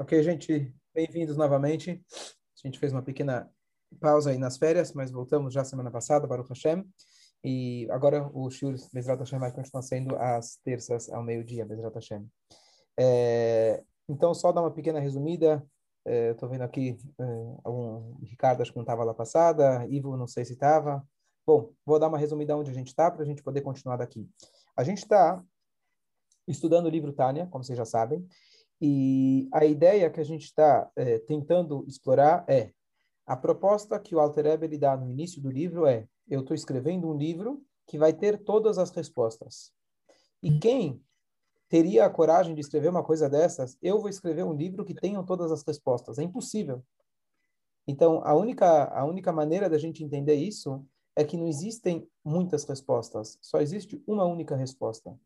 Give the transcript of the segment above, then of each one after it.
Ok, gente, bem-vindos novamente. A gente fez uma pequena pausa aí nas férias, mas voltamos já semana passada, Baruch Hashem. E agora o Shur Bezrat Hashem vai continuar sendo às terças ao meio-dia, Bezrat Hashem. É, então, só dar uma pequena resumida. É, Estou vendo aqui é, Ricardo, acho que não estava lá passada, Ivo, não sei se estava. Bom, vou dar uma resumida onde a gente está para a gente poder continuar daqui. A gente está estudando o livro Tânia, como vocês já sabem, e a ideia que a gente está é, tentando explorar é a proposta que o Alter Ebe ele dá no início do livro é eu estou escrevendo um livro que vai ter todas as respostas. E quem teria a coragem de escrever uma coisa dessas? Eu vou escrever um livro que tenha todas as respostas. É impossível. Então, a única, a única maneira da gente entender isso é que não existem muitas respostas. Só existe uma única resposta.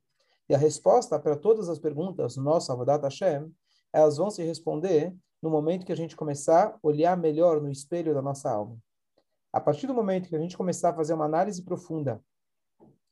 E a resposta para todas as perguntas, nossa Avodat Hashem, elas vão se responder no momento que a gente começar a olhar melhor no espelho da nossa alma. A partir do momento que a gente começar a fazer uma análise profunda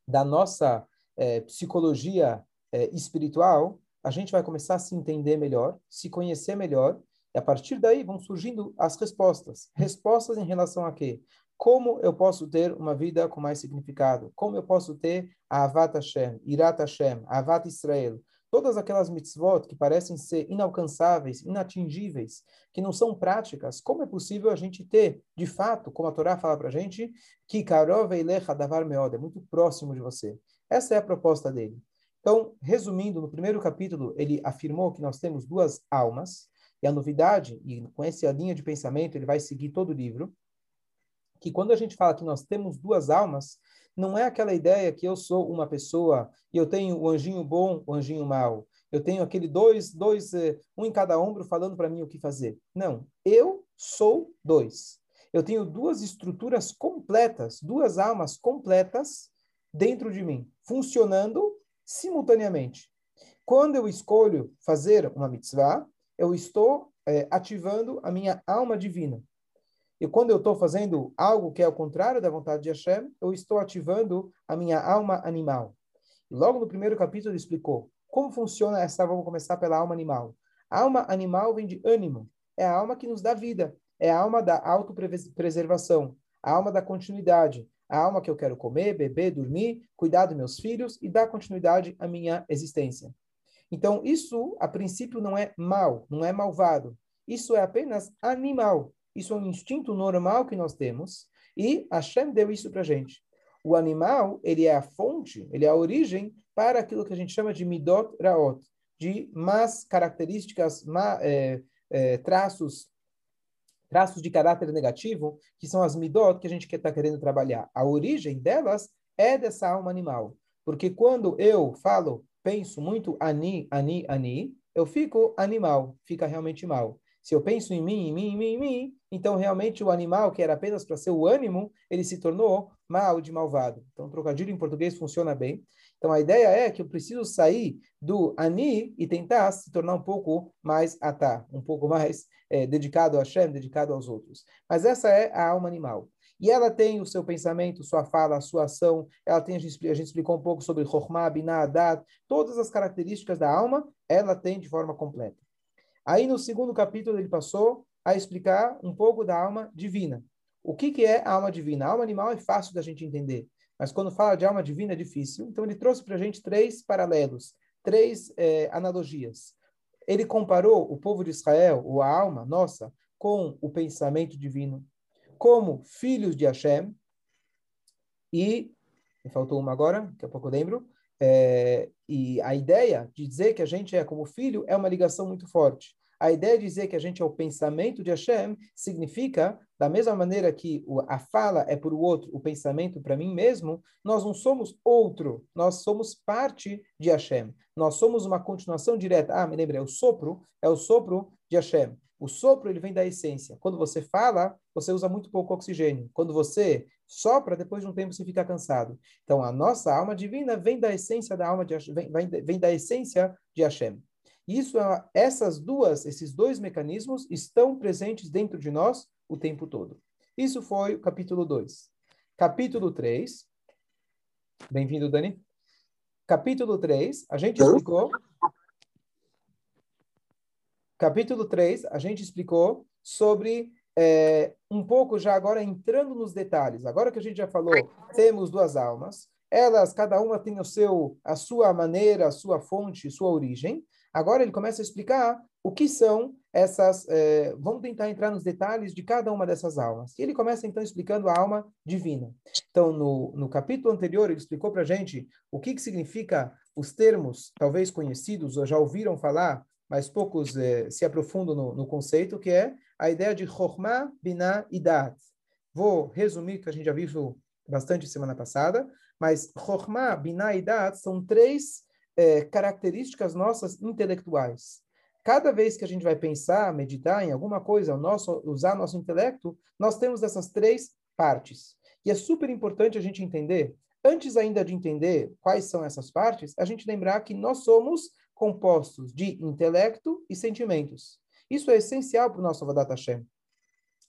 da nossa é, psicologia é, espiritual, a gente vai começar a se entender melhor, se conhecer melhor, e a partir daí vão surgindo as respostas. Respostas em relação a quê? Como eu posso ter uma vida com mais significado? Como eu posso ter a Avat Hashem, Irat Hashem, Avat Israel? Todas aquelas mitzvot que parecem ser inalcançáveis, inatingíveis, que não são práticas, como é possível a gente ter, de fato, como a Torá fala para a gente, que Karov Eilecha Davar Meod, é muito próximo de você. Essa é a proposta dele. Então, resumindo, no primeiro capítulo, ele afirmou que nós temos duas almas, e a novidade, e com essa linha de pensamento, ele vai seguir todo o livro, que quando a gente fala que nós temos duas almas, não é aquela ideia que eu sou uma pessoa e eu tenho o anjinho bom, o anjinho mau. Eu tenho aquele dois, dois, eh, um em cada ombro falando para mim o que fazer. Não, eu sou dois. Eu tenho duas estruturas completas, duas almas completas dentro de mim, funcionando simultaneamente. Quando eu escolho fazer uma mitzvah, eu estou é, ativando a minha alma divina. E quando eu estou fazendo algo que é o contrário da vontade de Hashem, eu estou ativando a minha alma animal. E logo no primeiro capítulo ele explicou como funciona essa, vamos começar pela alma animal. A alma animal vem de ânimo, é a alma que nos dá vida, é a alma da autopreservação, a alma da continuidade, a alma que eu quero comer, beber, dormir, cuidar dos meus filhos e dar continuidade à minha existência. Então, isso, a princípio, não é mal, não é malvado. Isso é apenas animal. Isso é um instinto normal que nós temos e Hashem deu isso para gente. O animal, ele é a fonte, ele é a origem para aquilo que a gente chama de midot raot, de más características, má, é, é, traços traços de caráter negativo, que são as midot que a gente está querendo trabalhar. A origem delas é dessa alma animal. Porque quando eu falo, penso muito ani, ani, ani, eu fico animal, fica realmente mal. Se eu penso em mim, em mim, em mim, em mim, então realmente o animal, que era apenas para ser o ânimo, ele se tornou mal de malvado. Então, trocadilho em português funciona bem. Então, a ideia é que eu preciso sair do ani e tentar se tornar um pouco mais atá, um pouco mais é, dedicado a Hashem, dedicado aos outros. Mas essa é a alma animal. E ela tem o seu pensamento, sua fala, sua ação. Ela tem, a gente, a gente explicou um pouco sobre Chokhmah, Binah, Adat, todas as características da alma, ela tem de forma completa. Aí no segundo capítulo ele passou a explicar um pouco da alma divina. O que, que é a alma divina? A alma animal é fácil da gente entender, mas quando fala de alma divina é difícil. Então ele trouxe para a gente três paralelos, três é, analogias. Ele comparou o povo de Israel, ou a alma nossa, com o pensamento divino, como filhos de Hashem, e, me faltou uma agora, daqui a pouco eu lembro, é, e a ideia de dizer que a gente é como filho é uma ligação muito forte. A ideia de dizer que a gente é o pensamento de Hashem significa, da mesma maneira que a fala é para o outro, o pensamento para mim mesmo, nós não somos outro, nós somos parte de Hashem. Nós somos uma continuação direta. Ah, me lembrei, o sopro é o sopro de Hashem. O sopro ele vem da essência. Quando você fala, você usa muito pouco oxigênio. Quando você sopra, depois de um tempo você fica cansado. Então a nossa alma divina vem da essência da alma de vem, vem, da essência de Hashem. Isso é, essas duas, esses dois mecanismos estão presentes dentro de nós o tempo todo. Isso foi o capítulo 2. Capítulo 3. Bem-vindo, Dani. Capítulo 3, a gente explicou capítulo 3, a gente explicou sobre é, um pouco já agora entrando nos detalhes. Agora que a gente já falou, temos duas almas, elas, cada uma tem o seu, a sua maneira, a sua fonte, sua origem. Agora ele começa a explicar o que são essas. É, vamos tentar entrar nos detalhes de cada uma dessas almas. E ele começa então explicando a alma divina. Então, no, no capítulo anterior, ele explicou para a gente o que, que significa os termos, talvez conhecidos ou já ouviram falar, mas poucos é, se aprofundam no, no conceito, que é a ideia de Chokhmah, Binah e Dat. Vou resumir, que a gente já viu bastante semana passada, mas Chokhmah, Binah e Dat são três é, características nossas intelectuais. Cada vez que a gente vai pensar, meditar em alguma coisa, nosso, usar nosso intelecto, nós temos essas três partes. E é super importante a gente entender, antes ainda de entender quais são essas partes, a gente lembrar que nós somos compostos de intelecto e sentimentos. Isso é essencial para o nosso Avodat Hashem.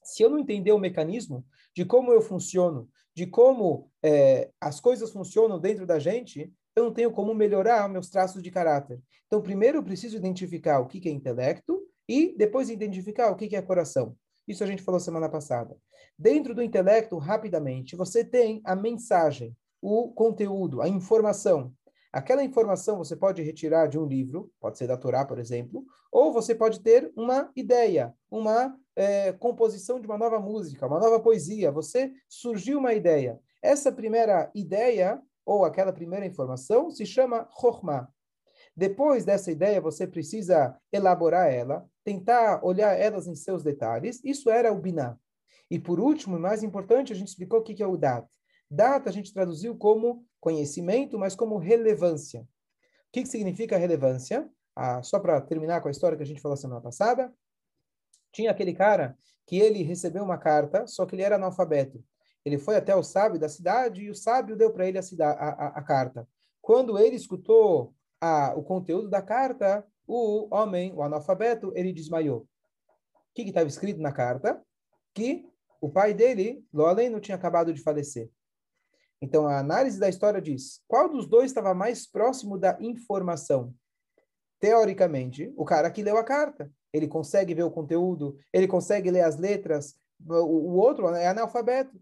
Se eu não entender o mecanismo de como eu funciono, de como é, as coisas funcionam dentro da gente, eu não tenho como melhorar meus traços de caráter. Então, primeiro eu preciso identificar o que é intelecto e depois identificar o que é coração. Isso a gente falou semana passada. Dentro do intelecto, rapidamente, você tem a mensagem, o conteúdo, a informação. Aquela informação você pode retirar de um livro, pode ser da Torá, por exemplo, ou você pode ter uma ideia, uma é, composição de uma nova música, uma nova poesia. Você surgiu uma ideia. Essa primeira ideia, ou aquela primeira informação, se chama Chokhmah. Depois dessa ideia, você precisa elaborar ela, tentar olhar elas em seus detalhes. Isso era o Binah. E por último, mais importante, a gente explicou o que é o Dat. Dat a gente traduziu como conhecimento, mas como relevância. O que, que significa relevância? Ah, só para terminar com a história que a gente falou semana passada, tinha aquele cara que ele recebeu uma carta, só que ele era analfabeto. Ele foi até o sábio da cidade e o sábio deu para ele a, a, a, a, carta. Quando ele escutou a, o conteúdo da carta, o homem, o analfabeto, ele desmaiou. O que estava escrito na carta? Que o pai dele, Lolen, não tinha acabado de falecer. Então, a análise da história diz: qual dos dois estava mais próximo da informação? Teoricamente, o cara que leu a carta. Ele consegue ver o conteúdo, ele consegue ler as letras, o, o outro é analfabeto.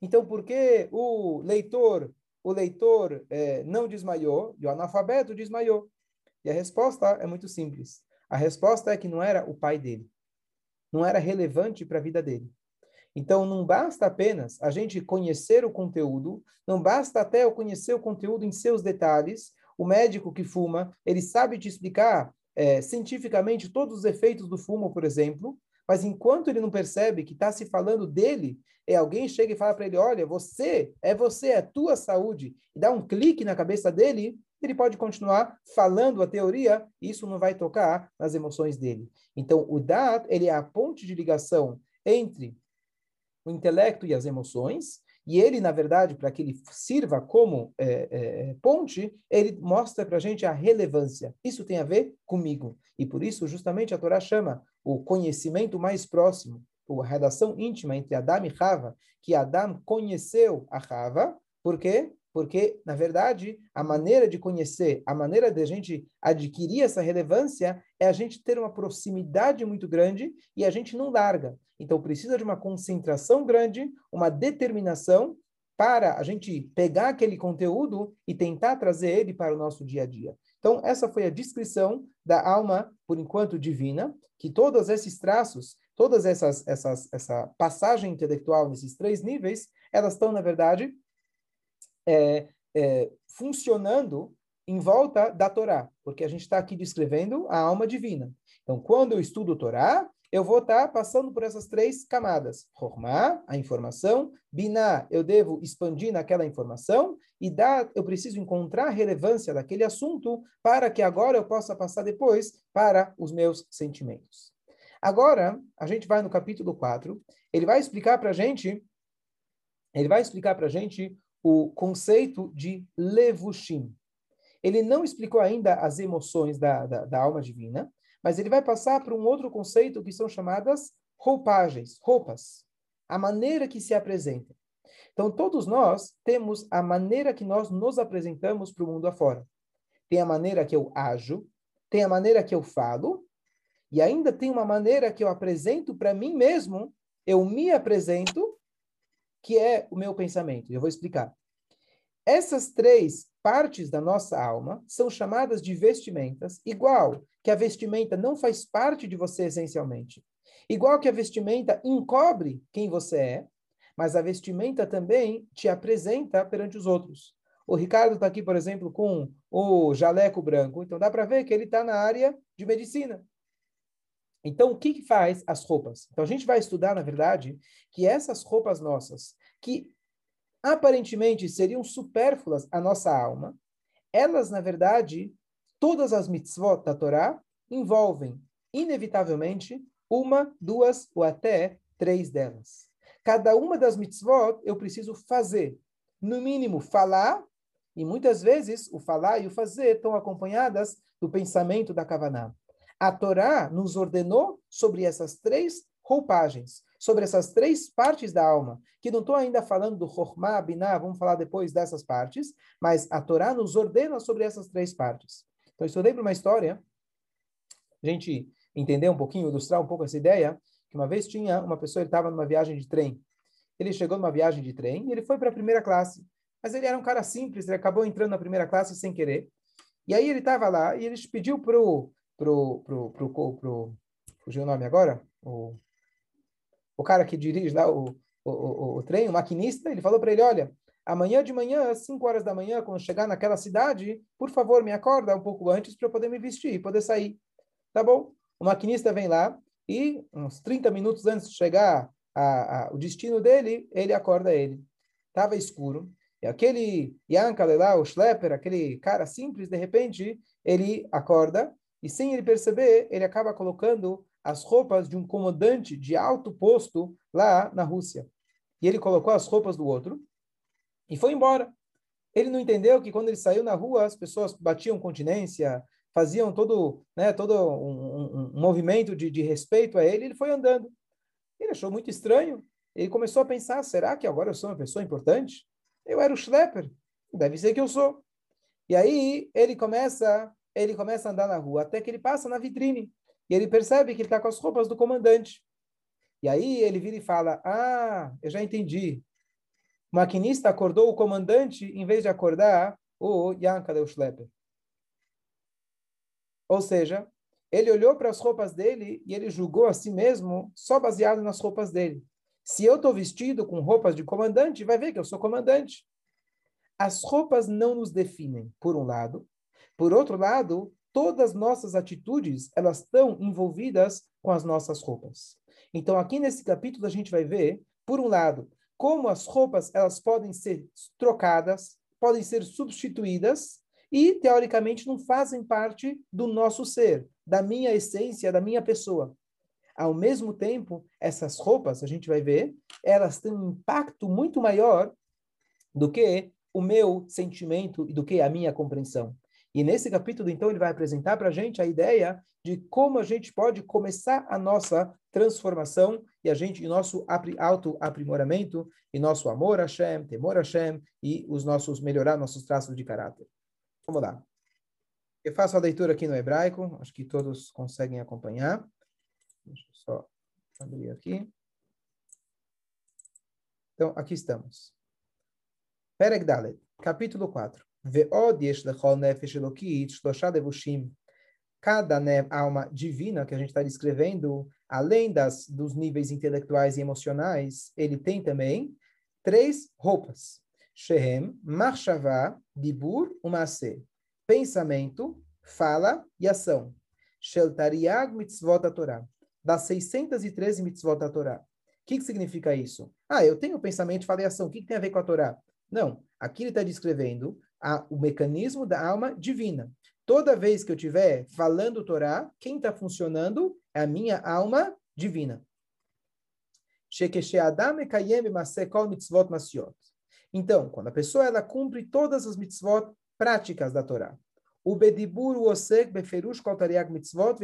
Então, por que o leitor, o leitor é, não desmaiou e o analfabeto desmaiou? E a resposta é muito simples. A resposta é que não era o pai dele. Não era relevante para a vida dele. Então, não basta apenas a gente conhecer o conteúdo, não basta até eu conhecer o conteúdo em seus detalhes. O médico que fuma, ele sabe te explicar é, cientificamente todos os efeitos do fumo, por exemplo, mas enquanto ele não percebe que está se falando dele, é alguém chega e fala para ele: olha, você, é você, é tua saúde, e dá um clique na cabeça dele, ele pode continuar falando a teoria, e isso não vai tocar nas emoções dele. Então, o Dat, ele é a ponte de ligação entre o intelecto e as emoções, e ele, na verdade, para que ele sirva como é, é, ponte, ele mostra para a gente a relevância. Isso tem a ver comigo. E por isso, justamente, a Torá chama o conhecimento mais próximo, a relação íntima entre Adão e Rava, que Adão conheceu a Rava, por quê? Porque, na verdade, a maneira de conhecer, a maneira de a gente adquirir essa relevância é a gente ter uma proximidade muito grande e a gente não larga. Então, precisa de uma concentração grande, uma determinação para a gente pegar aquele conteúdo e tentar trazer ele para o nosso dia a dia. Então, essa foi a descrição da alma, por enquanto divina, que todos esses traços, todas essas, essas essa passagem intelectual nesses três níveis, elas estão, na verdade, é, é, funcionando em volta da Torá, porque a gente está aqui descrevendo a alma divina. Então, quando eu estudo Torá, eu vou estar tá passando por essas três camadas. Formar a informação. Biná, eu devo expandir naquela informação. E dar, eu preciso encontrar relevância daquele assunto para que agora eu possa passar depois para os meus sentimentos. Agora, a gente vai no capítulo 4. Ele vai explicar para a gente, ele vai explicar para a gente o conceito de levushim. Ele não explicou ainda as emoções da, da, da alma divina, mas ele vai passar para um outro conceito que são chamadas roupagens, roupas, a maneira que se apresenta. Então, todos nós temos a maneira que nós nos apresentamos para o mundo afora. Tem a maneira que eu ajo, tem a maneira que eu falo, E ainda tem uma maneira que eu apresento para mim mesmo, eu me apresento, que é o meu pensamento. Eu vou explicar. Essas três partes da nossa alma são chamadas de vestimentas, igual que a vestimenta não faz parte de você essencialmente. Igual que a vestimenta encobre quem você é, mas a vestimenta também te apresenta perante os outros. O Ricardo está aqui, por exemplo, com o jaleco branco, então dá para ver que ele está na área de medicina. Então, o que, que faz as roupas? Então, a gente vai estudar, na verdade, que essas roupas nossas, que aparentemente seriam supérfluas à nossa alma, elas, na verdade, todas as mitzvot da Torá envolvem, inevitavelmente, uma, duas ou até três delas. Cada uma das mitzvot eu preciso fazer. No mínimo, falar, e muitas vezes o falar e o fazer estão acompanhadas do pensamento da Kavaná. A Torá nos ordenou sobre essas três roupagens, sobre essas três partes da alma, que não estou ainda falando do Chokhmah, Binah, vamos falar depois dessas partes, mas a Torá nos ordena sobre essas três partes. Então, estudei para uma história, a gente entender um pouquinho, ilustrar um pouco essa ideia, que uma vez tinha uma pessoa, ele estava numa viagem de trem. Ele chegou numa viagem de trem e ele foi para a primeira classe. Mas ele era um cara simples, ele acabou entrando na primeira classe sem querer. E aí ele estava lá e ele pediu pro pro, pro, pro, pro, pro fugiu o nome agora? O, o cara que dirige lá o, o, o, o trem, o maquinista, ele falou para ele, olha, amanhã de manhã, às 5 horas da manhã, quando chegar naquela cidade, por favor, me acorda um pouco antes para eu poder me vestir e poder sair. Tá bom? O maquinista vem lá e, uns 30 minutos antes de chegar a, a, o destino dele, ele acorda ele. Estava escuro. E aquele Yankale lá, o Schlepper, aquele cara simples, de repente, ele acorda e sem ele perceber, ele acaba colocando as roupas de um comandante de alto posto lá na Rússia. E ele colocou as roupas do outro e foi embora. Ele não entendeu que quando ele saiu na rua, as pessoas batiam continência, faziam todo, né, todo um, um, um movimento de, de respeito a ele, ele foi andando. Ele achou muito estranho. Ele começou a pensar: será que agora eu sou uma pessoa importante? Eu era o Schlepper, deve ser que eu sou. E aí ele começa ele começa a andar na rua até que ele passa na vitrine e ele percebe que ele está com as roupas do comandante. E aí ele vira e fala: Ah, eu já entendi. O maquinista acordou o comandante em vez de acordar o Yankadeu Schlepper. Ou seja, ele olhou para as roupas dele e ele julgou a si mesmo só baseado nas roupas dele. Se eu estou vestido com roupas de comandante, vai ver que eu sou comandante. As roupas não nos definem, por um lado, por outro lado, todas as nossas atitudes, elas estão envolvidas com as nossas roupas. Então, aqui nesse capítulo, a gente vai ver, por um lado, como as roupas elas podem ser trocadas, podem ser substituídas e, teoricamente, não fazem parte do nosso ser, da minha essência, da minha pessoa. Ao mesmo tempo, essas roupas, a gente vai ver, elas têm um impacto muito maior do que o meu sentimento e do que a minha compreensão. E nesse capítulo, então, ele vai apresentar para a gente a ideia de como a gente pode começar a nossa transformação e a gente, e nosso auto-aprimoramento, e nosso amor a Hashem, temor a Hashem, e os nossos, melhorar nossos traços de caráter. Vamos lá. Eu faço a leitura aqui no hebraico, acho que todos conseguem acompanhar. Deixa eu só abrir aqui. Então, aqui estamos. Perek Dalet, capítulo 4. Lechol. Cada né, alma divina que a gente está descrevendo, além das, dos níveis intelectuais e emocionais, ele tem também três roupas. Shehem, Marshavá, Dibur, Umase. Pensamento, fala e ação. Sheltariag mitzvot Torah. Das 613 mitzvot Torah. O que, que significa isso? Ah, eu tenho pensamento, fala e ação. O que, que tem a ver com a Torá? Não. Aqui ele está descrevendo a, o mecanismo da alma divina. Toda vez que eu estiver falando Torá, quem está funcionando é a minha alma divina. Então, quando a pessoa ela cumpre todas as mitzvot práticas da Torá, o bedibur beferush mitzvot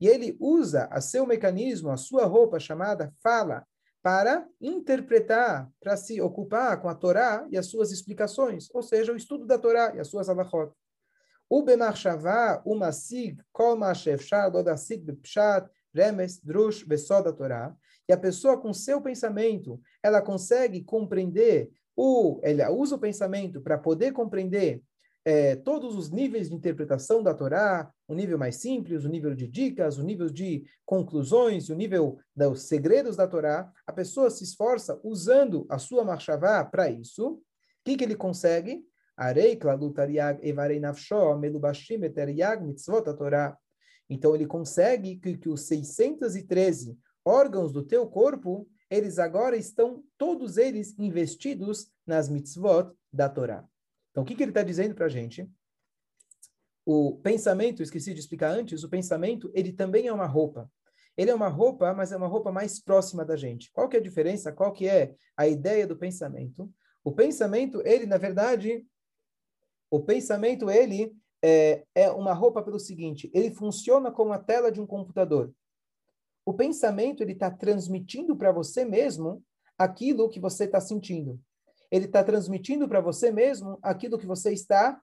E ele usa a seu mecanismo, a sua roupa chamada fala, para interpretar, para se ocupar com a Torá e as suas explicações, ou seja, o estudo da Torá e as suas alahot. O bemachshavá, o masig, kol ma'ashefshar, dodasig bepshat, remes, drush, besod da Torá. E a pessoa, com seu pensamento, ela consegue compreender, o, ela usa o pensamento para poder compreender é, todos os níveis de interpretação da Torá, o nível mais simples, o nível de dicas, o nível de conclusões, o nível dos segredos da Torá, a pessoa se esforça usando a sua marchavá para isso. O que, que ele consegue? Então ele consegue que, que os 613 órgãos do teu corpo, eles agora estão, todos eles, investidos nas mitzvot da Torá. Então, o que, que ele está dizendo para a gente? O pensamento, esqueci de explicar antes, o pensamento, ele também é uma roupa. Ele é uma roupa, mas é uma roupa mais próxima da gente. Qual que é a diferença? Qual que é a ideia do pensamento? O pensamento, ele, na verdade, o pensamento, ele é, é uma roupa pelo seguinte, ele funciona como a tela de um computador. O pensamento, ele está transmitindo para você mesmo aquilo que você está sentindo. Ele está transmitindo para você mesmo aquilo que você está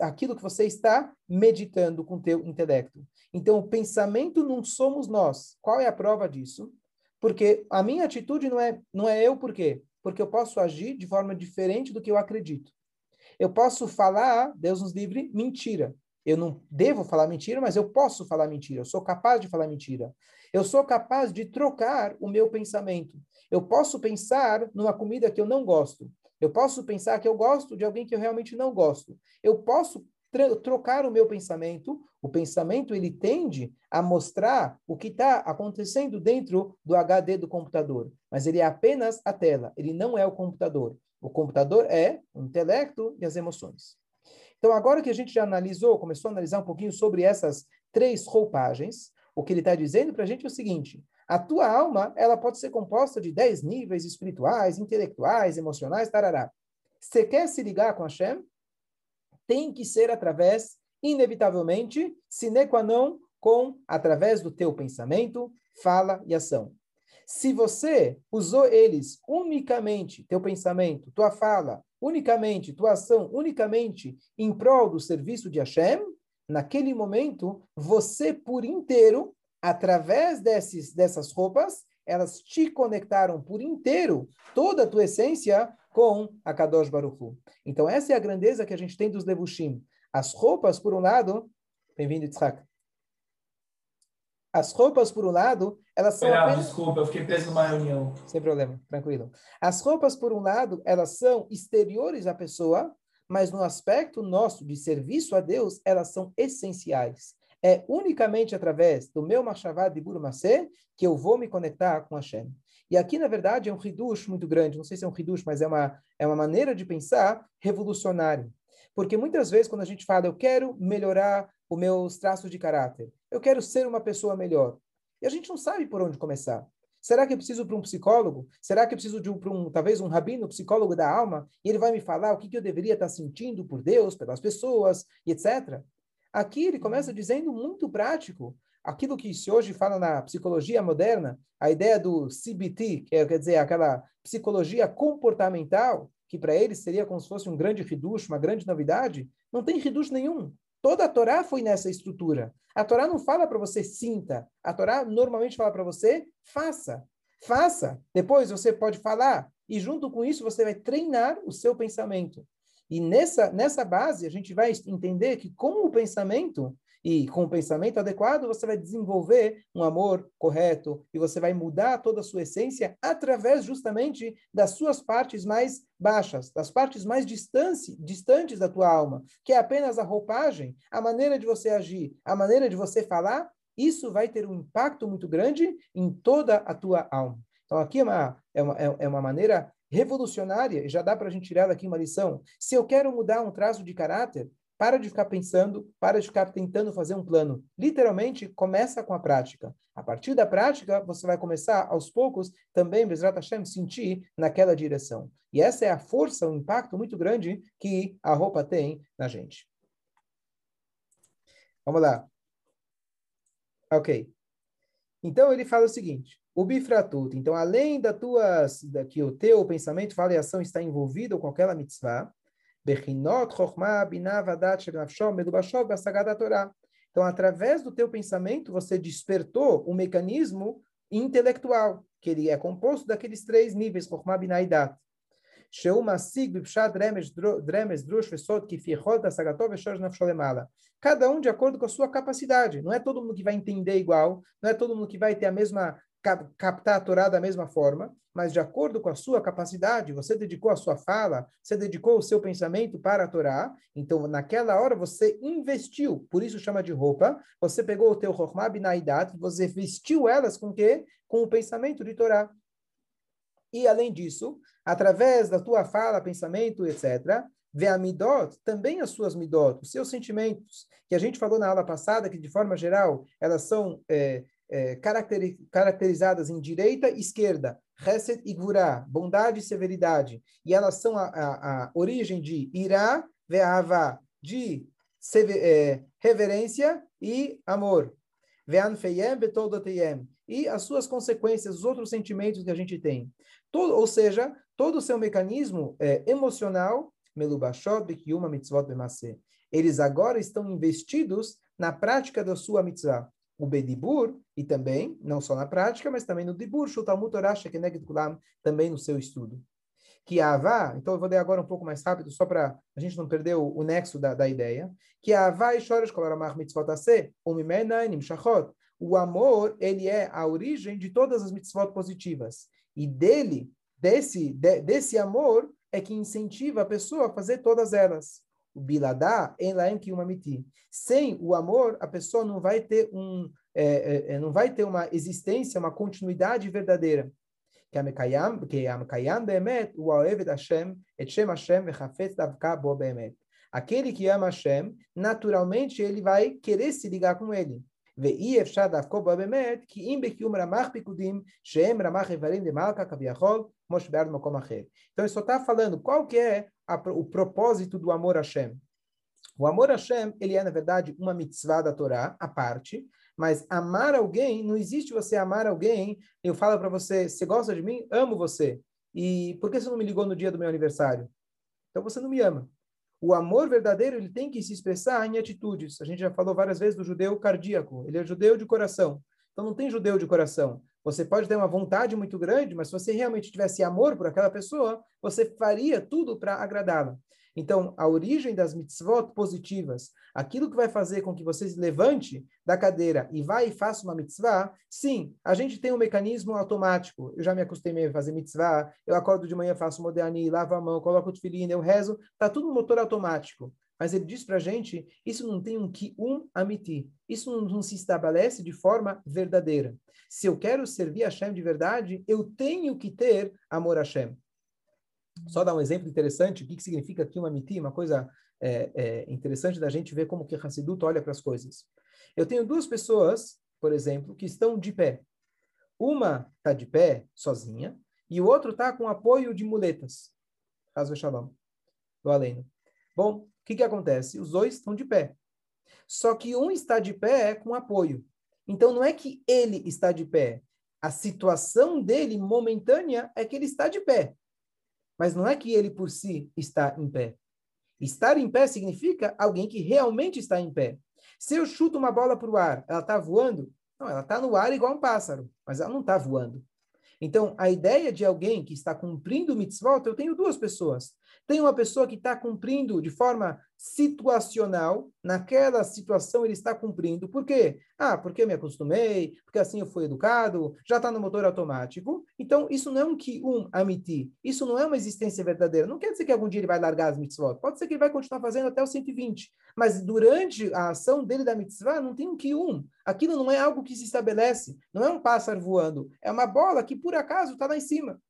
aquilo que você está meditando com teu intelecto. Então, o pensamento não somos nós. Qual é a prova disso? Porque a minha atitude não é não é eu por quê? Porque eu posso agir de forma diferente do que eu acredito. Eu posso falar, Deus nos livre, mentira. Eu não devo falar mentira, mas eu posso falar mentira. Eu sou capaz de falar mentira. Eu sou capaz de trocar o meu pensamento. Eu posso pensar numa comida que eu não gosto. Eu posso pensar que eu gosto de alguém que eu realmente não gosto. Eu posso trocar o meu pensamento. O pensamento ele tende a mostrar o que está acontecendo dentro do HD do computador, mas ele é apenas a tela. Ele não é o computador. O computador é o intelecto e as emoções. Então, agora que a gente já analisou, começou a analisar um pouquinho sobre essas três roupagens, o que ele está dizendo para a gente é o seguinte: a tua alma ela pode ser composta de dez níveis espirituais, intelectuais, emocionais, tarará. Você quer se ligar com Hashem? Tem que ser através, inevitavelmente, sine qua non, com, através do teu pensamento, fala e ação. Se você usou eles unicamente, teu pensamento, tua fala, unicamente, tua ação, unicamente em prol do serviço de Hashem, naquele momento, você por inteiro, através desses, dessas roupas, elas te conectaram por inteiro, toda a tua essência, com a Kadosh Baruch Hu. Então, essa é a grandeza que a gente tem dos Levushim. As roupas, por um lado, bem-vindo, Yitzhak. As roupas, por um lado, elas são. apenas... Desculpa, eu fiquei preso numa reunião. Sem problema, tranquilo. As roupas, por um lado, elas são exteriores à pessoa, mas no aspecto nosso de serviço a Deus, elas são essenciais. É unicamente através do meu Machavad de Burumacê que eu vou me conectar com Hashem. E aqui, na verdade, é um ridush muito grande. Não sei se é um ridush, mas é uma, é uma maneira de pensar revolucionário. Porque muitas vezes, quando a gente fala, eu quero melhorar os meus traços de caráter, eu quero ser uma pessoa melhor. E a gente não sabe por onde começar. Será que eu preciso para um psicólogo? Será que eu preciso de um, um, talvez um rabino, psicólogo da alma, e ele vai me falar o que, que eu deveria estar sentindo por Deus, pelas pessoas, etc. Aqui ele começa dizendo muito prático, aquilo que se hoje fala na psicologia moderna, a ideia do CBT, que é, quer dizer, aquela psicologia comportamental, que para eles seria como se fosse um grande reducho, uma grande novidade, não tem reducho nenhum. Toda a Torá foi nessa estrutura. A Torá não fala para você sinta. A Torá normalmente fala para você faça. Faça. Depois você pode falar. E junto com isso você vai treinar o seu pensamento. E nessa, nessa base a gente vai entender que com o pensamento e com o pensamento adequado, você vai desenvolver um amor correto e você vai mudar toda a sua essência através justamente das suas partes mais baixas, das partes mais distante, distantes da tua alma, que é apenas a roupagem, a maneira de você agir, a maneira de você falar. Isso vai ter um impacto muito grande em toda a tua alma. Então, aqui é uma, é uma, é, é uma maneira revolucionária, e já dá para a gente tirar daqui uma lição. Se eu quero mudar um traço de caráter, para de ficar pensando, para de ficar tentando fazer um plano. Literalmente, começa com a prática. A partir da prática, você vai começar, aos poucos, também, Bezrat Hashem, sentir naquela direção. E essa é a força, o um impacto muito grande que a roupa tem na gente. Vamos lá. Ok. Então, ele fala o seguinte. O bifratut. Então, além da tua, da, que o teu pensamento, fala e ação está envolvido com aquela mitzvah, Bechinot, Chochma, Binah, Vadat, Shernafshom, Medubashov, Torá. Então, através do teu pensamento, você despertou o um mecanismo intelectual, que ele é composto daqueles três níveis, Chochma, Binah e Dat. Cada um de acordo com a sua capacidade. Não é todo mundo que vai entender igual, não é todo mundo que vai ter a mesma captar a Torá da mesma forma, mas de acordo com a sua capacidade, você dedicou a sua fala, você dedicou o seu pensamento para a Torá, então naquela hora você investiu, por isso chama de roupa, você pegou o teu Chokhmah Binaidat, você vestiu elas com quê? Com o pensamento de Torá. E além disso, através da tua fala, pensamento, etc., vê a midot, também as suas midot, os seus sentimentos, que a gente falou na aula passada, que de forma geral elas são é, é, caracterizadas em direita e esquerda, Hesed e Gvurá, bondade e severidade, e elas são a, a, a origem de Irá, Ve'avá, de é, reverência e amor. Ve'anfeyem betodoteyem. E as suas consequências, os outros sentimentos que a gente tem. Todo, ou seja, todo o seu mecanismo é, emocional, melubashot mitzvot. Eles agora estão investidos na prática da sua mitzvah o Bedibur, e também, não só na prática, mas também no Dibur, também no seu estudo. Que a Avá, então eu vou ler agora um pouco mais rápido, só para a gente não perder o, o nexo da, da ideia, que a Avá e Shoresh Kolaramach Mitzvot Ase, Umimena Nimshachot, o amor, ele é a origem de todas as mitzvot positivas. E dele, desse, de, desse amor é que incentiva a pessoa a fazer todas elas. O biladá em laem que umamiti. Sem o amor, a pessoa não vai ter um é, é, é não vai ter uma existência, uma continuidade verdadeira. Que Aquele que ama Hashem, naturalmente ele vai querer se ligar com ele. ואי אפשר דווקא בו באמת, כי אם בקיום רמ"ח פיקודים, שהם רמ"ח איברים למלכה כביכול, כמו שבאר במקום אחר. Então, ele só está falando qual que é a, o propósito do amor a Hashem. O amor a Hashem, ele é, na verdade, uma mitzvah da Torá, à parte, mas amar alguém, não existe você amar alguém, eu falo para você, você gosta de mim? Amo você. E por que você não me ligou no dia do meu aniversário? Então você não me ama. O amor verdadeiro, ele tem que se expressar em atitudes. A gente já falou várias vezes do judeu cardíaco. Ele é judeu de coração. Então não tem judeu de coração. Você pode ter uma vontade muito grande, mas se você realmente tivesse amor por aquela pessoa, você faria tudo para agradá-la. Então, a origem das mitzvot positivas, aquilo que vai fazer com que você se levante da cadeira e vá e faça uma mitzvah, sim, a gente tem um mecanismo automático. Eu já me acostumei a fazer mitzvah, eu acordo de manhã, faço moderni, lavo a mão, coloco o tefilin, eu rezo, tá tudo no motor automático. Mas ele diz para a gente, isso não tem um ki um amiti. Isso não, não, se estabelece de forma verdadeira. Se eu quero servir a Hashem de verdade, eu tenho que ter amor a Hashem. Só dar um exemplo interessante, o que, que significa ki um amiti, uma coisa é, é, interessante da gente ver como que Hassidut olha para as coisas. Eu tenho duas pessoas, por exemplo, que estão de pé. Uma está de pé, sozinha, e o outro está com apoio de muletas. Caso Shalom. Do além. Bom, que, que acontece? Os dois estão de pé. Só que um está de pé com apoio. Então, não é que ele está de pé. A situação dele, momentânea, é que ele está de pé. Mas não é que ele, por si, está em pé. Estar em pé significa alguém que realmente está em pé. Se eu chuto uma bola para o ar, ela está voando? Não, ela está no ar igual um pássaro, mas ela não está voando. Então, a ideia de alguém que está cumprindo o mitzvot, eu tenho duas pessoas. Tem uma pessoa que está cumprindo de forma situacional, naquela situação ele está cumprindo. Por quê? Ah, porque eu me acostumei, porque assim eu fui educado, já está no motor automático. Então, isso não é um que um amiti, isso não é uma existência verdadeira. Não quer dizer que algum dia ele vai largar as mitzvot. Pode ser que ele vai continuar fazendo até o 120. Mas durante a ação dele da mitzvah, não tem um que um. Aquilo não é algo que se estabelece, não é um pássaro voando, é uma bola que por acaso está lá em cima.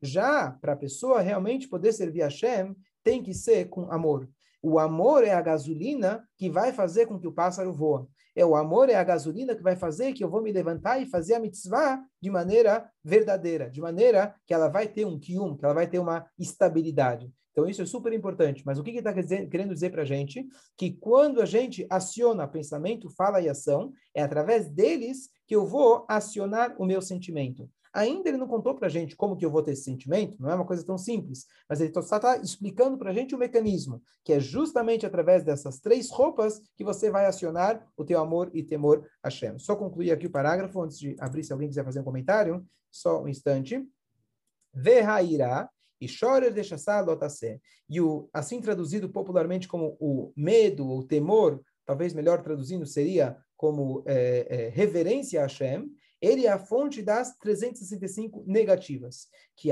Já para a pessoa realmente poder servir a Hashem, tem que ser com amor. O amor é a gasolina que vai fazer com que o pássaro voa. É o amor é a gasolina que vai fazer que eu vou me levantar e fazer a mitzvah de maneira verdadeira, de maneira que ela vai ter um kium, que ela vai ter uma estabilidade. Então isso é super importante. Mas o que está querendo dizer para a gente? Que quando a gente aciona pensamento, fala e ação, é através deles que eu vou acionar o meu sentimento. Ainda ele não contou para a gente como que eu vou ter esse sentimento, não é uma coisa tão simples, mas ele está explicando para a gente o mecanismo, que é justamente através dessas três roupas que você vai acionar o teu amor e temor a Hashem. Só concluir aqui o parágrafo, antes de abrir, se alguém quiser fazer um comentário, só um instante. Verrairá, e chorer deixa E o assim traduzido popularmente como o medo ou temor, talvez melhor traduzindo seria como é, é, reverência a Hashem, ele é a fonte das 365 negativas. Que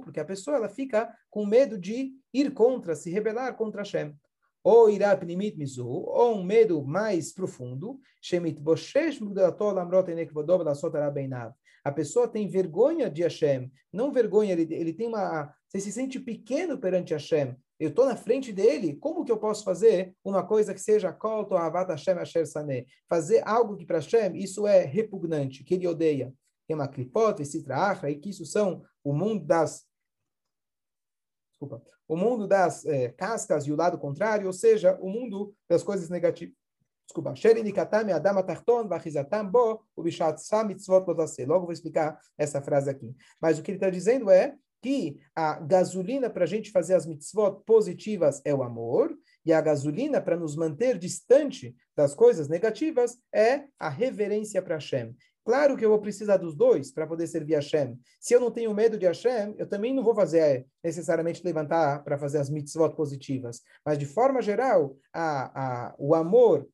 porque a pessoa ela fica com medo de ir contra, se rebelar contra Hashem. Ou irá pnimit mizu, ou um medo mais profundo, shemit boshesh lamrot a pessoa tem vergonha de Hashem, não vergonha, ele, ele tem uma. Você se sente pequeno perante Hashem. Eu estou na frente dele, como que eu posso fazer uma coisa que seja Kol Tohavat Hashem Asher? Fazer algo que para Hashem isso é repugnante, que ele odeia. Tem uma clipot, citra achra, e que isso são o mundo das. Desculpa. O mundo das é, cascas e o lado contrário, ou seja, o mundo das coisas negativas Desculpa. Logo vou explicar essa frase aqui. Mas o que ele está dizendo é que a gasolina para a gente fazer as mitzvot positivas é o amor, e a gasolina para nos manter distante das coisas negativas é a reverência para Hashem. Claro que eu vou precisar dos dois para poder servir Hashem. Se eu não tenho medo de Hashem, eu também não vou fazer necessariamente levantar para fazer as mitzvot positivas. Mas, de forma geral, a, a, o amor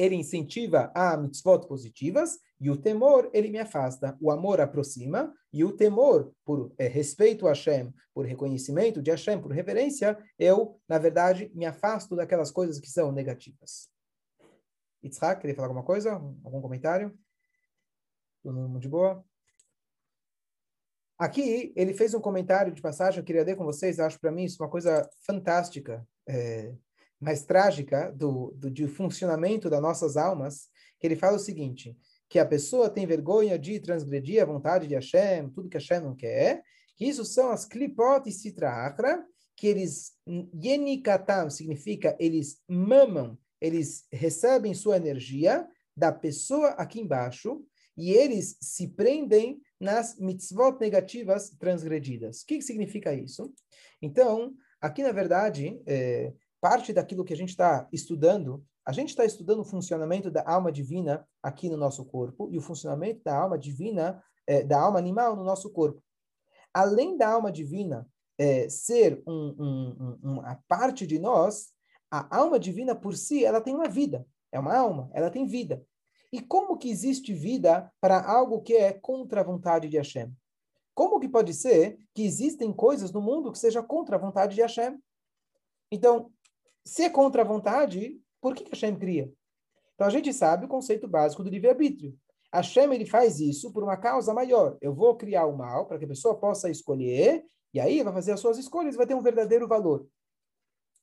ele incentiva a mitzvot positivas e o temor ele me afasta. O amor aproxima e o temor, por é, respeito a Hashem, por reconhecimento de Hashem, por reverência, eu, na verdade, me afasto daquelas coisas que são negativas. Yitzhak, queria falar alguma coisa? Algum comentário? Todo mundo de boa? Aqui, ele fez um comentário de passagem, eu queria ler com vocês, acho para mim isso uma coisa fantástica. É, mais trágica do, do, de funcionamento das nossas almas, que ele fala o seguinte, que a pessoa tem vergonha de transgredir a vontade de Hashem, tudo que Hashem não quer, que isso são as klipot e sitra que eles, yenikatam, significa eles mamam, eles recebem sua energia da pessoa aqui embaixo, e eles se prendem nas mitzvot negativas transgredidas. O que, que significa isso? Então, aqui na verdade, é, parte daquilo que a gente está estudando, a gente está estudando o funcionamento da alma divina aqui no nosso corpo e o funcionamento da alma divina, é, da alma animal no nosso corpo. Além da alma divina é, ser um, um, um, uma parte de nós, a alma divina por si, ela tem uma vida. É uma alma, ela tem vida. E como que existe vida para algo que é contra a vontade de Hashem? Como que pode ser que existem coisas no mundo que seja contra a vontade de Hashem? Então, se é contra a vontade, por que, que Hashem cria? Então a gente sabe o conceito básico do livre-arbítrio. Hashem ele faz isso por uma causa maior. Eu vou criar o mal para que a pessoa possa escolher, e aí vai fazer as suas escolhas, vai ter um verdadeiro valor.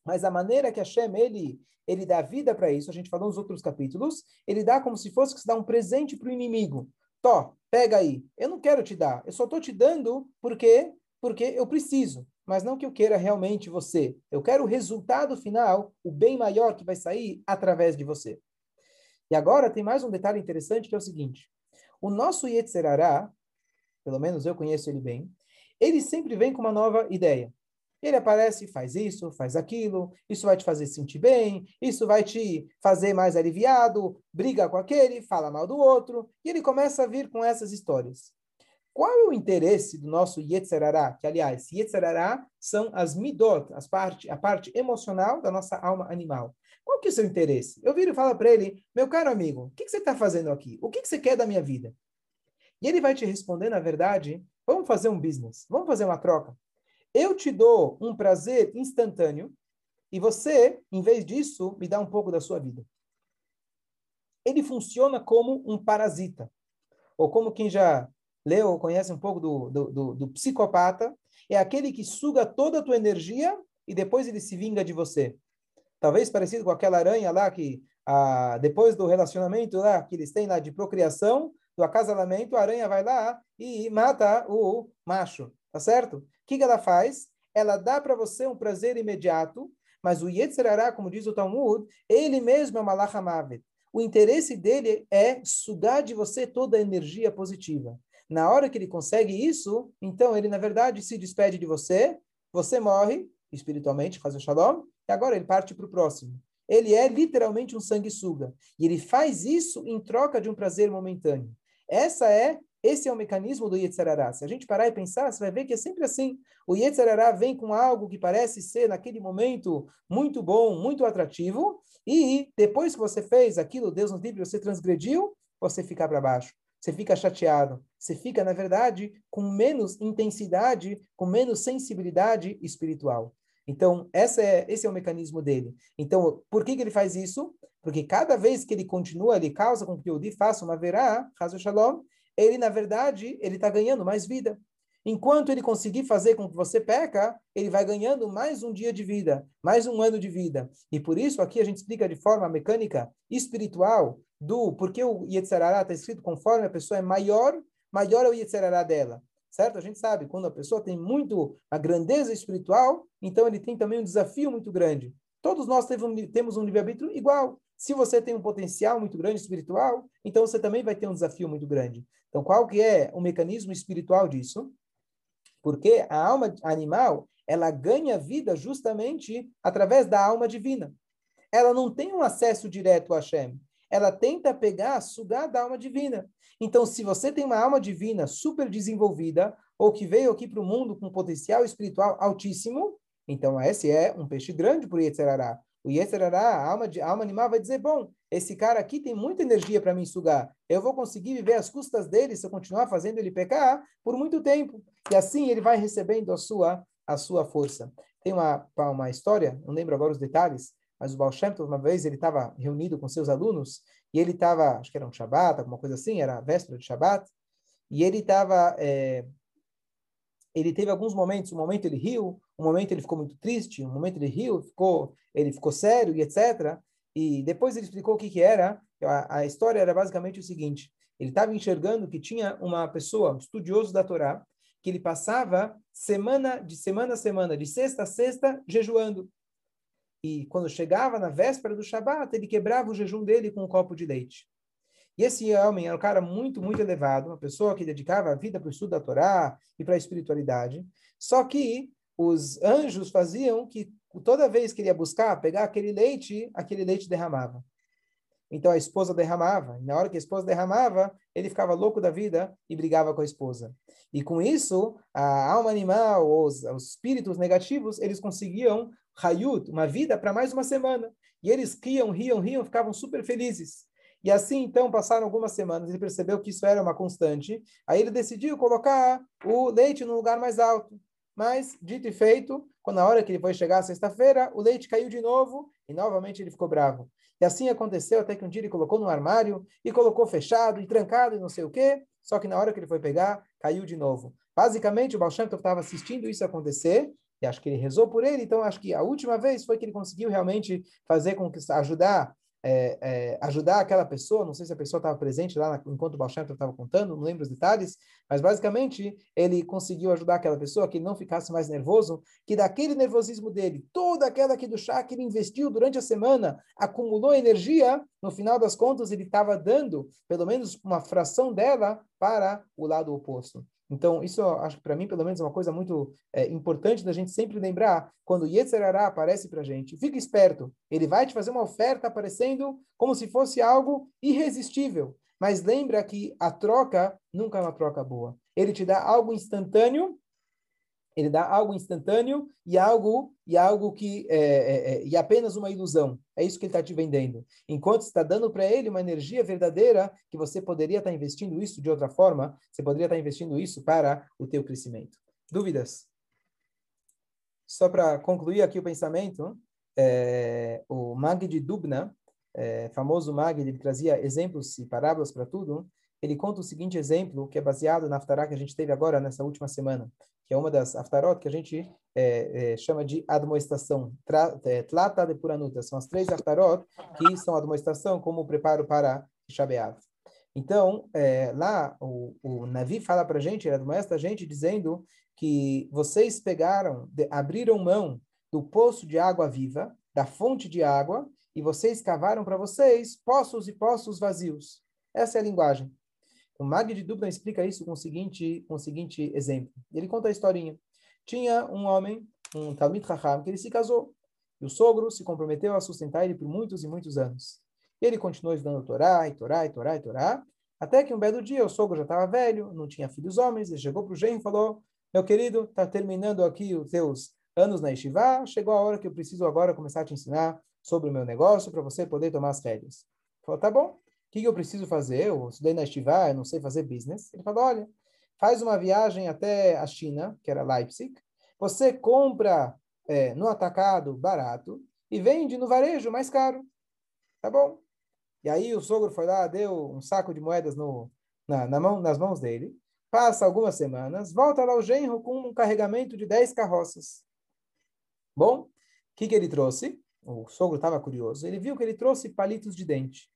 Mas a maneira que Hashem ele, ele dá vida para isso, a gente falou nos outros capítulos, ele dá como se fosse que se dá um presente para o inimigo. Tó, pega aí. Eu não quero te dar, eu só estou te dando porque porque eu preciso mas não que eu queira realmente você. Eu quero o resultado final, o bem maior que vai sair através de você. E agora tem mais um detalhe interessante que é o seguinte: o nosso Yetzerará, pelo menos eu conheço ele bem, ele sempre vem com uma nova ideia. Ele aparece faz isso, faz aquilo, isso vai te fazer sentir bem, isso vai te fazer mais aliviado, briga com aquele, fala mal do outro, e ele começa a vir com essas histórias. Qual é o interesse do nosso Yetzerará? Que, aliás, Yetzerará são as midot, as parte, a parte emocional da nossa alma animal. Qual que é o seu interesse? Eu viro e falo para ele, meu caro amigo, o que, que você está fazendo aqui? O que, que você quer da minha vida? E ele vai te responder, na verdade, vamos fazer um business, vamos fazer uma troca. Eu te dou um prazer instantâneo e você, em vez disso, me dá um pouco da sua vida. Ele funciona como um parasita. Ou como quem já leu ou conhece um pouco do, do, do, do psicopata, é aquele que suga toda a tua energia e depois ele se vinga de você. Talvez parecido com aquela aranha lá que, ah, depois do relacionamento lá que eles têm lá de procriação, do acasalamento, a aranha vai lá e mata o macho, tá certo? O que, que ela faz? Ela dá para você um prazer imediato, mas o Yetzirará, como diz o Talmud, ele mesmo é uma lachamavet. o interesse dele é sugar de você toda a energia positiva. Na hora que ele consegue isso, então ele, na verdade, se despede de você, você morre espiritualmente, faz o shalom, e agora ele parte para o próximo. Ele é literalmente um sanguessuga. E ele faz isso em troca de um prazer momentâneo. Essa é esse é o mecanismo do Yetzirará. Se a gente parar e pensar, você vai ver que é sempre assim. O Yetzirará vem com algo que parece ser, naquele momento, muito bom, muito atrativo, e depois que você fez aquilo, Deus nos livre, você transgrediu, você fica para baixo. Você fica chateado. Você fica, na verdade, com menos intensidade, com menos sensibilidade espiritual. Então, é, esse é o mecanismo dele. Então, por que, que ele faz isso? Porque cada vez que ele continua, ele causa com que o Di faça uma verá, Shalom, ele, na verdade, ele está ganhando mais vida. Enquanto ele conseguir fazer com que você peca, ele vai ganhando mais um dia de vida, mais um ano de vida. E por isso aqui a gente explica de forma mecânica, espiritual, do porque o Yetzirará está escrito conforme a pessoa é maior, maior é o Yetzirará dela. Certo? A gente sabe, quando a pessoa tem muito a grandeza espiritual, então ele tem também um desafio muito grande. Todos nós temos um livre-arbítrio igual. Se você tem um potencial muito grande espiritual, então você também vai ter um desafio muito grande. Então, qual que é o mecanismo espiritual disso? Porque a alma animal, ela ganha vida justamente através da alma divina. Ela não tem um acesso direto a Hashem. Ela tenta pegar, sugar da alma divina. Então, se você tem uma alma divina super desenvolvida, ou que veio aqui para o mundo com potencial espiritual altíssimo, então esse é um peixe grande para o Yetzerará. O Yetzerará, a alma, de, a alma animal, vai dizer, bom, esse cara aqui tem muita energia para me sugar. Eu vou conseguir viver às custas dele se eu continuar fazendo ele pecar por muito tempo. E assim ele vai recebendo a sua, a sua força. Tem uma, uma história, não lembro agora os detalhes, mas o Baal Shem uma vez, ele estava reunido com seus alunos, e ele estava, acho que era um Shabat, alguma coisa assim, era a véspera de Shabat, e ele estava, é, ele teve alguns momentos, um momento ele riu, um momento ele ficou muito triste, um momento ele riu, ficou, ele ficou sério e etc. E depois ele explicou o que, que era. A, a história era basicamente o seguinte: ele estava enxergando que tinha uma pessoa, um estudioso da Torá, que ele passava semana de semana a semana, de sexta a sexta, jejuando. E quando chegava na véspera do Shabat, ele quebrava o jejum dele com um copo de leite. E esse homem era um cara muito, muito elevado, uma pessoa que dedicava a vida para o estudo da Torá e para a espiritualidade. Só que os anjos faziam que toda vez que ele ia buscar, pegar aquele leite, aquele leite derramava. Então a esposa derramava. E na hora que a esposa derramava, ele ficava louco da vida e brigava com a esposa. E com isso, a alma animal, os, os espíritos negativos, eles conseguiam hayut, uma vida para mais uma semana. E eles riam, riam, riam, ficavam super felizes. E assim, então, passaram algumas semanas, ele percebeu que isso era uma constante. Aí ele decidiu colocar o leite no lugar mais alto. Mas, dito e feito, quando a hora que ele foi chegar sexta-feira, o leite caiu de novo e novamente ele ficou bravo. E assim aconteceu até que um dia ele colocou no armário e colocou fechado e trancado e não sei o quê. Só que na hora que ele foi pegar, caiu de novo. Basicamente, o Baal estava assistindo isso acontecer e acho que ele rezou por ele. Então, acho que a última vez foi que ele conseguiu realmente fazer com que ajudar é, é, ajudar aquela pessoa, não sei se a pessoa estava presente lá na, enquanto o Baal estava contando, não lembro os detalhes, mas basicamente ele conseguiu ajudar aquela pessoa que não ficasse mais nervoso, que daquele nervosismo dele, toda aquela aqui do chá que ele investiu durante a semana, acumulou energia, no final das contas ele estava dando pelo menos uma fração dela para o lado oposto. Então, isso acho que para mim, pelo menos, é uma coisa muito é, importante da gente sempre lembrar. Quando o Yetzerará aparece para a gente, fica esperto. Ele vai te fazer uma oferta aparecendo como se fosse algo irresistível. Mas lembra que a troca nunca é uma troca boa. Ele te dá algo instantâneo ele dá algo instantâneo e algo e algo que é, é, é, e apenas uma ilusão. É isso que ele está te vendendo. Enquanto está dando para ele uma energia verdadeira que você poderia estar tá investindo isso de outra forma, você poderia estar tá investindo isso para o teu crescimento. Dúvidas? Só para concluir aqui o pensamento, é, o Mag de Dubna, é, famoso Mag, ele trazia exemplos e parábolas para tudo. Ele conta o seguinte exemplo, que é baseado na Aftará que a gente teve agora nessa última semana que é uma das aftarot que a gente é, é, chama de admoestação, é, tlata de puranuta. São as três aftarot que são admoestação como preparo para Shabeav. Então, é, lá o, o Navi fala para a gente, ele admoesta a gente dizendo que vocês pegaram, de, abriram mão do poço de água viva, da fonte de água, e vocês cavaram para vocês poços e poços vazios. Essa é a linguagem. O Mag de Dubna explica isso com o seguinte, com o seguinte exemplo. Ele conta a historinha. Tinha um homem, um Talmid Raham, que ele se casou. E o sogro se comprometeu a sustentar ele por muitos e muitos anos. Ele continuou estudando Torá, e Torá, e Torá, e Torá, até que um belo dia o sogro já estava velho, não tinha filhos homens, ele chegou para o genro e falou, meu querido, está terminando aqui os teus anos na Yeshiva, chegou a hora que eu preciso agora começar a te ensinar sobre o meu negócio para você poder tomar as férias. Ele falou, tá bom, que, que eu preciso fazer? Eu estudei na Yeshiva, eu não sei fazer business. Ele falou, olha, faz uma viagem até a China, que era Leipzig, você compra é, no atacado barato e vende no varejo mais caro. Tá bom? E aí o sogro foi lá, deu um saco de moedas no, na, na mão, nas mãos dele, passa algumas semanas, volta lá o genro com um carregamento de 10 carroças. Bom, o que, que ele trouxe? O sogro estava curioso. Ele viu que ele trouxe palitos de dente.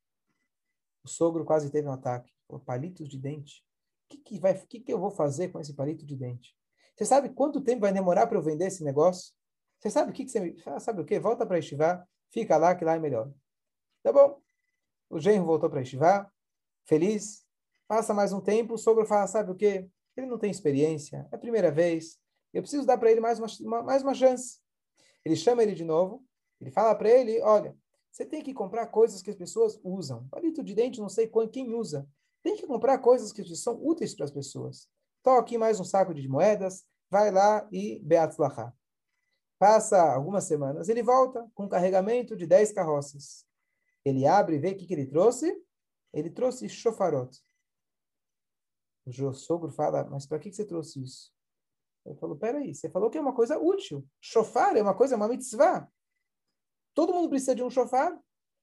O sogro quase teve um ataque. Falou, palitos de dente? O que, que, vai, que, que eu vou fazer com esse palito de dente? Você sabe quanto tempo vai demorar para eu vender esse negócio? Você sabe o que, que você... Ah, sabe o quê? Volta para estivar, fica lá, que lá é melhor. Tá bom. O genro voltou para estivar, feliz. Passa mais um tempo, o sogro fala, sabe o quê? Ele não tem experiência, é a primeira vez. Eu preciso dar para ele mais uma, uma, mais uma chance. Ele chama ele de novo, ele fala para ele, olha, você tem que comprar coisas que as pessoas usam. Palito de dente, não sei quem usa. Tem que comprar coisas que são úteis para as pessoas. Então, aqui mais um saco de moedas, vai lá e Beatzlachá. Passa algumas semanas, ele volta com um carregamento de 10 carroças. Ele abre e vê o que, que ele trouxe. Ele trouxe chofarot. O sogro fala, mas para que, que você trouxe isso? Ele falou, peraí, você falou que é uma coisa útil. Chofar é uma coisa, é uma mitzvah. Todo mundo precisa de um chofar.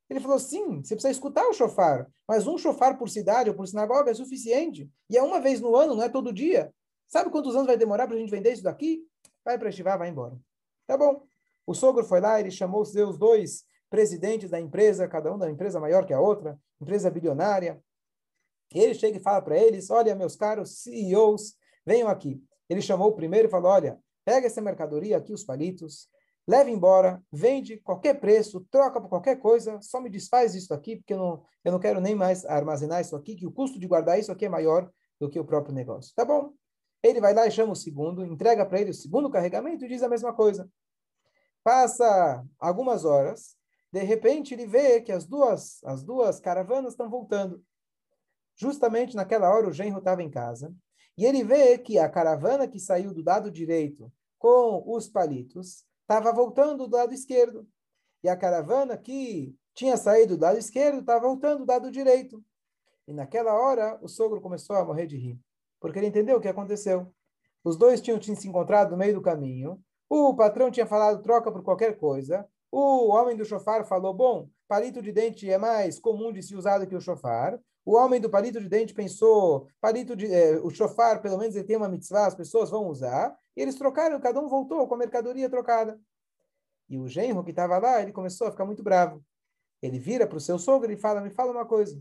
Ele falou, sim, você precisa escutar o chofar. Mas um chofar por cidade ou por sinagoga é suficiente. E é uma vez no ano, não é todo dia. Sabe quantos anos vai demorar para a gente vender isso daqui? Vai para estivar, vai embora. Tá bom. O sogro foi lá, ele chamou os seus dois presidentes da empresa, cada um da empresa maior que a outra, empresa bilionária. Ele chega e fala para eles, olha, meus caros CEOs, venham aqui. Ele chamou o primeiro e falou: Olha, pega essa mercadoria aqui, os palitos, leve embora, vende qualquer preço, troca por qualquer coisa, só me desfaz isso aqui, porque eu não, eu não quero nem mais armazenar isso aqui, que o custo de guardar isso aqui é maior do que o próprio negócio. Tá bom? Ele vai lá e chama o segundo, entrega para ele o segundo carregamento e diz a mesma coisa. Passa algumas horas, de repente ele vê que as duas, as duas caravanas estão voltando. Justamente naquela hora o genro estava em casa e ele vê que a caravana que saiu do lado direito com os palitos estava voltando do lado esquerdo. E a caravana que tinha saído do lado esquerdo estava voltando do lado direito. E naquela hora o sogro começou a morrer de rir, porque ele entendeu o que aconteceu. Os dois tinham se encontrado no meio do caminho. O patrão tinha falado troca por qualquer coisa. O homem do chofar falou: bom, palito de dente é mais comum de se usar do que o chofar. O homem do palito de dente pensou, palito de, eh, o chofar, pelo menos ele tem uma mitzvah, as pessoas vão usar. E eles trocaram, cada um voltou com a mercadoria trocada. E o genro que estava lá, ele começou a ficar muito bravo. Ele vira para o seu sogro e fala, me fala uma coisa.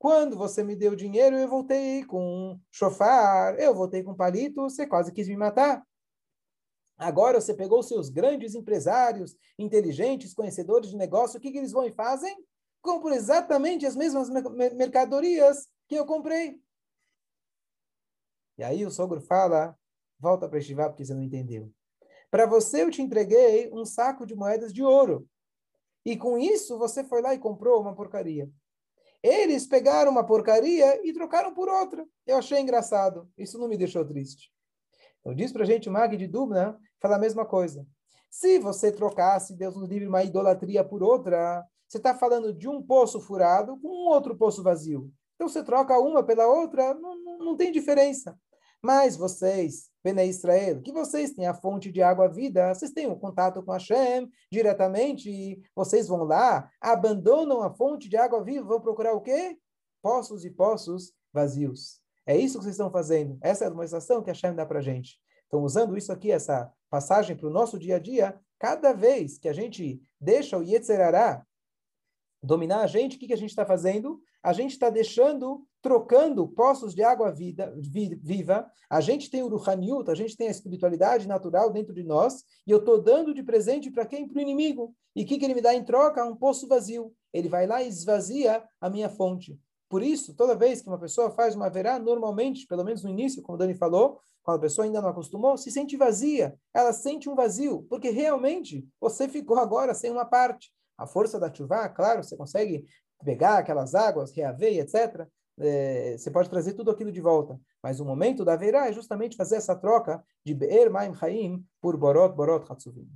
Quando você me deu dinheiro, eu voltei com um chofar, eu voltei com palito, você quase quis me matar. Agora você pegou seus grandes empresários, inteligentes, conhecedores de negócio, o que, que eles vão e fazem? Compro exatamente as mesmas mercadorias que eu comprei. E aí o sogro fala, volta para estivar porque você não entendeu. Para você eu te entreguei um saco de moedas de ouro. E com isso você foi lá e comprou uma porcaria. Eles pegaram uma porcaria e trocaram por outra. Eu achei engraçado. Isso não me deixou triste. Então diz para a gente o Mag de Dubna, fala a mesma coisa. Se você trocasse, Deus nos livre, uma idolatria por outra, você está falando de um poço furado com um outro poço vazio. Então você troca uma pela outra, não, não, não tem diferença. Mas vocês, Bene Israel, que vocês têm a fonte de água vida, vocês têm um contato com Hashem diretamente, vocês vão lá, abandonam a fonte de água viva, vão procurar o quê? Poços e poços vazios. É isso que vocês estão fazendo. Essa é a demonstração que Hashem dá para a gente. Então, usando isso aqui, essa passagem para o nosso dia a dia, cada vez que a gente deixa o Yetzerará dominar a gente, o que, que a gente está fazendo? A gente está deixando, trocando poços de água vida, viva. A gente tem o Ruhaniut, a gente tem a espiritualidade natural dentro de nós, e eu estou dando de presente para quem? Para o inimigo. E o que, que ele me dá em troca? Um poço vazio. Ele vai lá e esvazia a minha fonte. Por isso, toda vez que uma pessoa faz uma verá, normalmente, pelo menos no início, como o Dani falou, quando a pessoa ainda não acostumou, se sente vazia. Ela sente um vazio, porque realmente você ficou agora sem uma parte. A força da chuva, claro, você consegue pegar aquelas águas, reaver, etc. É, você pode trazer tudo aquilo de volta. Mas o momento da verá é justamente fazer essa troca de Be'er Maim Chaim por Borot Borot Hatsuvim.